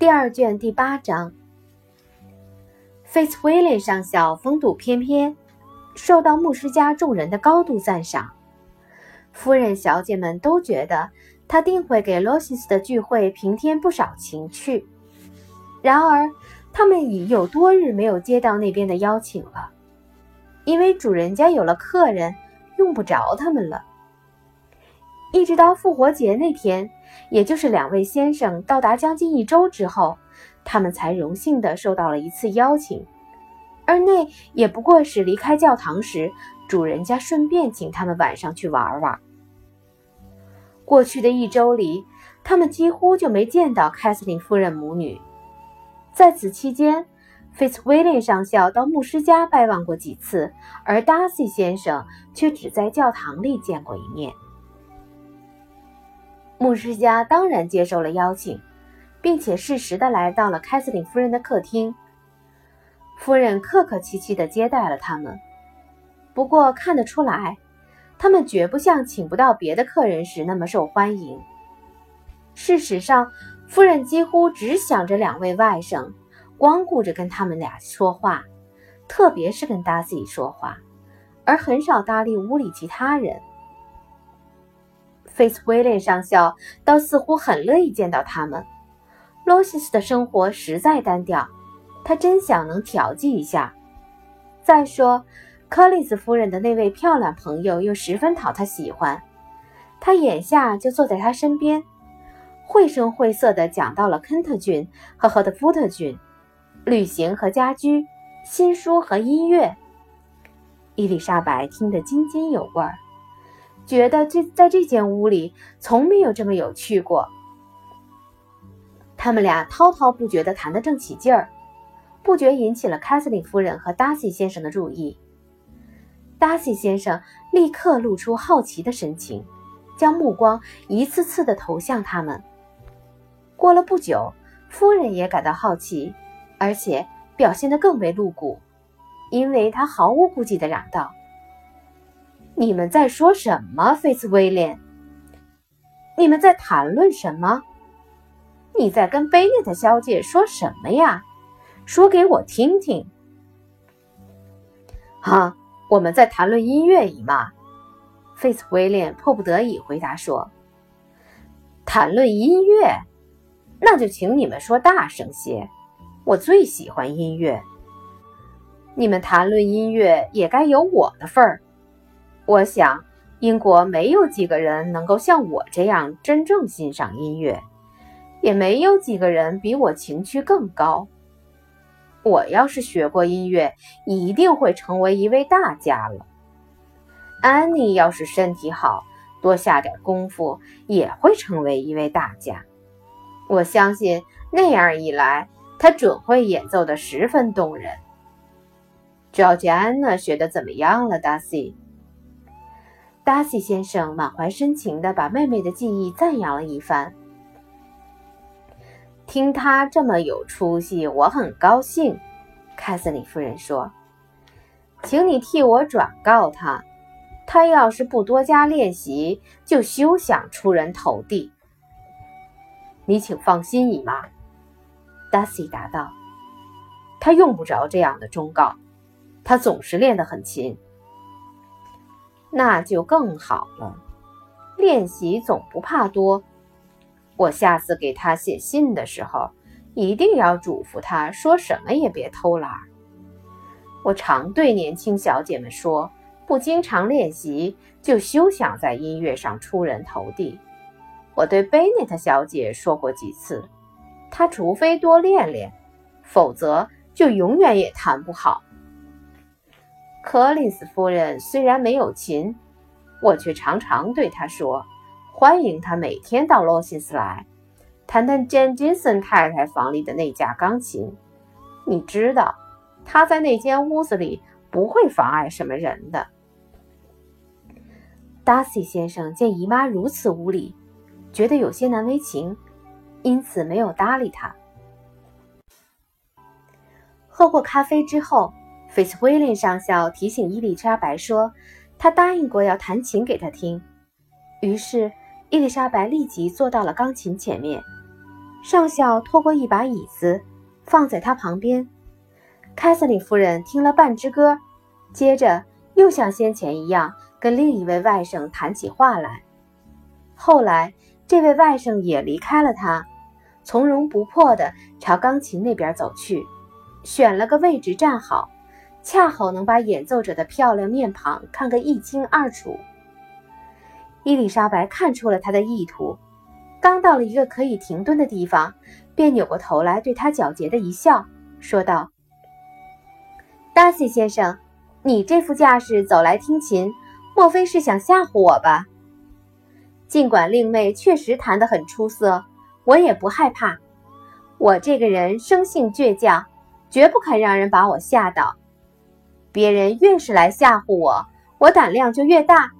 第二卷第八章。费茨威廉上校风度翩翩，受到牧师家众人的高度赞赏。夫人、小姐们都觉得他定会给罗西斯的聚会平添不少情趣。然而，他们已有多日没有接到那边的邀请了，因为主人家有了客人，用不着他们了。一直到复活节那天，也就是两位先生到达将近一周之后，他们才荣幸地受到了一次邀请，而那也不过是离开教堂时，主人家顺便请他们晚上去玩玩。过去的一周里，他们几乎就没见到凯瑟琳夫人母女。在此期间，费茨威廉上校到牧师家拜望过几次，而达西先生却只在教堂里见过一面。牧师家当然接受了邀请，并且适时的来到了凯瑟琳夫人的客厅。夫人客客气气的接待了他们，不过看得出来，他们绝不像请不到别的客人时那么受欢迎。事实上，夫人几乎只想着两位外甥，光顾着跟他们俩说话，特别是跟达西说话，而很少搭理屋里其他人。费茨威廉上校倒似乎很乐意见到他们。罗西斯的生活实在单调，他真想能调剂一下。再说，柯里斯夫人的那位漂亮朋友又十分讨他喜欢，他眼下就坐在他身边，绘声绘色地讲到了肯特郡和赫德福特郡，旅行和家居，新书和音乐。伊丽莎白听得津津有味儿。觉得这在这间屋里从没有这么有趣过。他们俩滔滔不绝地谈得正起劲儿，不觉引起了凯瑟琳夫人和达西先生的注意。达西先生立刻露出好奇的神情，将目光一次次地投向他们。过了不久，夫人也感到好奇，而且表现得更为露骨，因为她毫无顾忌地嚷道。你们在说什么，费茨威廉？你们在谈论什么？你在跟贝内特小姐说什么呀？说给我听听。啊，我们在谈论音乐姨妈。费茨威廉迫不得已回答说：“谈论音乐，那就请你们说大声些。我最喜欢音乐。你们谈论音乐，也该有我的份儿。”我想，英国没有几个人能够像我这样真正欣赏音乐，也没有几个人比我情趣更高。我要是学过音乐，一定会成为一位大家了。安妮要是身体好，多下点功夫，也会成为一位大家。我相信那样一来，她准会演奏的十分动人。赵吉安娜学的怎么样了，达西？达西先生满怀深情地把妹妹的技艺赞扬了一番。听他这么有出息，我很高兴。凯瑟琳夫人说：“请你替我转告他，他要是不多加练习，就休想出人头地。”你请放心，姨妈。”达西答道：“他用不着这样的忠告，他总是练得很勤。”那就更好了，练习总不怕多。我下次给他写信的时候，一定要嘱咐他说什么也别偷懒。我常对年轻小姐们说，不经常练习，就休想在音乐上出人头地。我对贝内特小姐说过几次，她除非多练练，否则就永远也弹不好。柯林斯夫人虽然没有琴，我却常常对她说：“欢迎她每天到罗西斯来，谈谈詹金森太太房里的那架钢琴。你知道，她在那间屋子里不会妨碍什么人的。”达西先生见姨妈如此无礼，觉得有些难为情，因此没有搭理她。喝过咖啡之后。费茨威廉上校提醒伊丽莎白说：“他答应过要弹琴给他听。”于是，伊丽莎白立即坐到了钢琴前面。上校拖过一把椅子，放在他旁边。凯瑟琳夫人听了半支歌，接着又像先前一样跟另一位外甥谈起话来。后来，这位外甥也离开了他，从容不迫地朝钢琴那边走去，选了个位置站好，恰好能把演奏者的漂亮面庞看个一清二楚。伊丽莎白看出了他的意图，刚到了一个可以停顿的地方，便扭过头来对他皎洁的一笑，说道。达西先生，你这副架势走来听琴，莫非是想吓唬我吧？尽管令妹确实弹得很出色，我也不害怕。我这个人生性倔强，绝不肯让人把我吓倒。别人越是来吓唬我，我胆量就越大。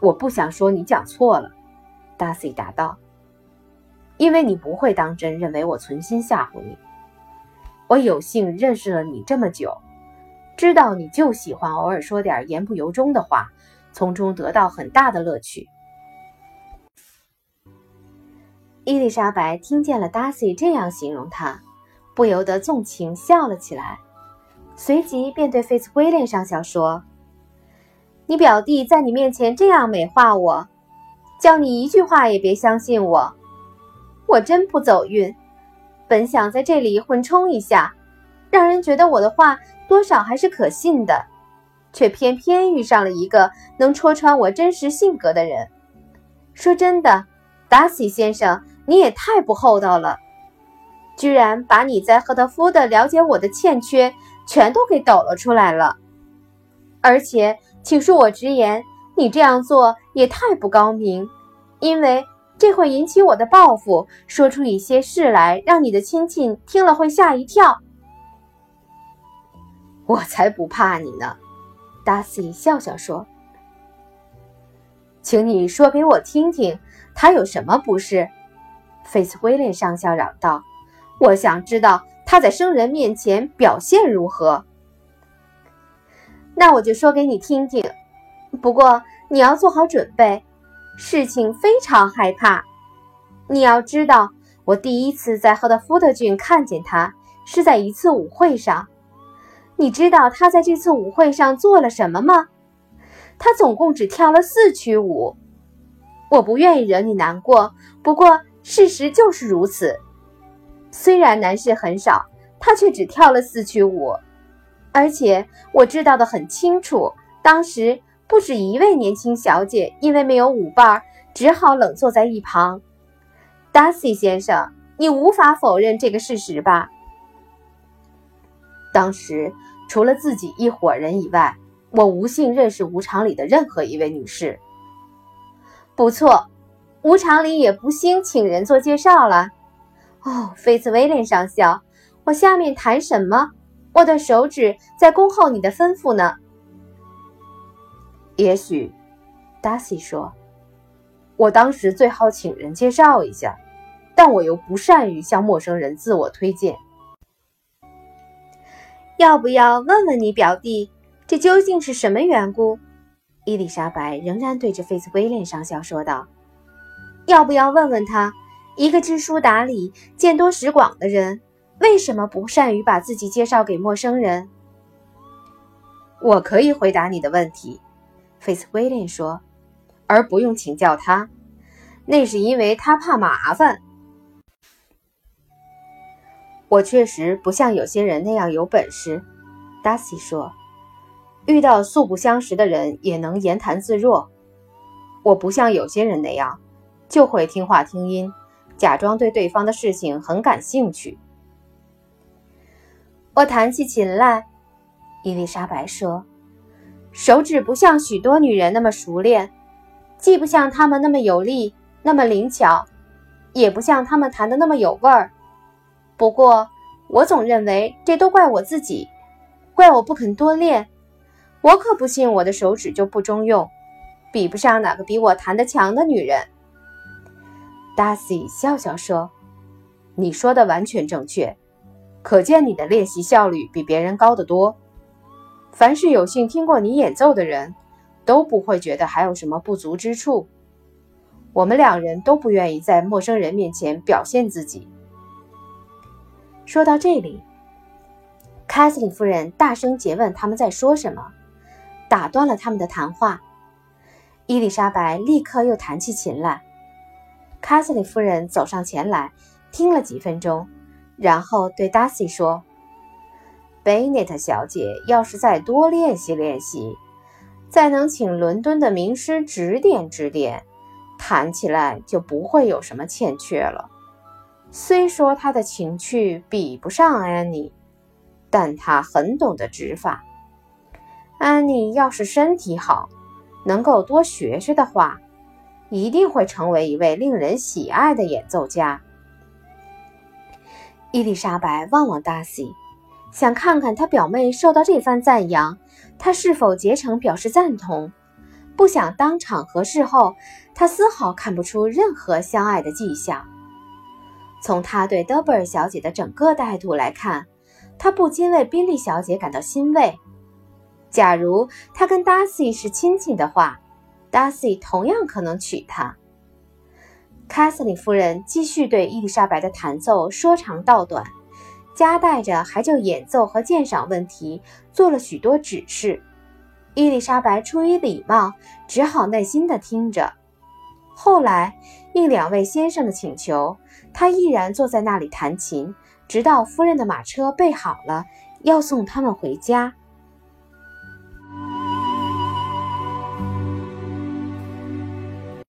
我不想说你讲错了，达西答道，因为你不会当真认为我存心吓唬你。我有幸认识了你这么久，知道你就喜欢偶尔说点言不由衷的话，从中得到很大的乐趣。伊丽莎白听见了达西这样形容他，不由得纵情笑了起来，随即便对菲茨威廉上校说：“你表弟在你面前这样美化我，叫你一句话也别相信我，我真不走运。”本想在这里混充一下，让人觉得我的话多少还是可信的，却偏偏遇上了一个能戳穿我真实性格的人。说真的，达西先生，你也太不厚道了，居然把你在赫特福德了解我的欠缺全都给抖了出来了。而且，请恕我直言，你这样做也太不高明，因为。这会引起我的报复，说出一些事来，让你的亲戚听了会吓一跳。我才不怕你呢，达西笑笑说：“请你说给我听听，他有什么不是？”费斯威廉上校嚷道：“我想知道他在生人面前表现如何。”那我就说给你听听，不过你要做好准备。事情非常害怕，你要知道，我第一次在赫德福德郡看见他是在一次舞会上。你知道他在这次舞会上做了什么吗？他总共只跳了四曲舞。我不愿意惹你难过，不过事实就是如此。虽然男士很少，他却只跳了四曲舞，而且我知道的很清楚，当时。不止一位年轻小姐因为没有舞伴，只好冷坐在一旁。达西先生，你无法否认这个事实吧？当时除了自己一伙人以外，我无幸认识舞场里的任何一位女士。不错，舞场里也不兴请人做介绍了。哦，菲茨威廉上校，我下面谈什么？我的手指在恭候你的吩咐呢。也许，达西说：“我当时最好请人介绍一下，但我又不善于向陌生人自我推荐。要不要问问你表弟，这究竟是什么缘故？”伊丽莎白仍然对着费斯威廉上校说道：“要不要问问他，一个知书达理、见多识广的人，为什么不善于把自己介绍给陌生人？”我可以回答你的问题。费斯威廉说：“而不用请教他，那是因为他怕麻烦。我确实不像有些人那样有本事。”达西说：“遇到素不相识的人也能言谈自若。我不像有些人那样，就会听话听音，假装对对方的事情很感兴趣。”我弹起琴来，伊丽莎白说。手指不像许多女人那么熟练，既不像她们那么有力、那么灵巧，也不像她们弹的那么有味儿。不过，我总认为这都怪我自己，怪我不肯多练。我可不信我的手指就不中用，比不上哪个比我弹得强的女人。达西笑笑说：“你说的完全正确，可见你的练习效率比别人高得多。”凡是有幸听过你演奏的人，都不会觉得还有什么不足之处。我们两人都不愿意在陌生人面前表现自己。说到这里，凯瑟琳夫人大声诘问他们在说什么，打断了他们的谈话。伊丽莎白立刻又弹起琴来。卡瑟琳夫人走上前来，听了几分钟，然后对达西说：“贝内特小姐要是再多练习练习，再能请伦敦的名师指点指点，弹起来就不会有什么欠缺了。虽说她的情趣比不上安妮，但她很懂得指法。安妮要是身体好，能够多学学的话。”一定会成为一位令人喜爱的演奏家。伊丽莎白望望达西，想看看他表妹受到这番赞扬，他是否竭诚表示赞同。不想当场和事后，他丝毫看不出任何相爱的迹象。从他对德布尔小姐的整个态度来看，他不禁为宾利小姐感到欣慰。假如他跟达西是亲戚的话。达西同样可能娶她。凯瑟琳夫人继续对伊丽莎白的弹奏说长道短，夹带着还就演奏和鉴赏问题做了许多指示。伊丽莎白出于礼貌，只好耐心地听着。后来应两位先生的请求，她依然坐在那里弹琴，直到夫人的马车备好了，要送他们回家。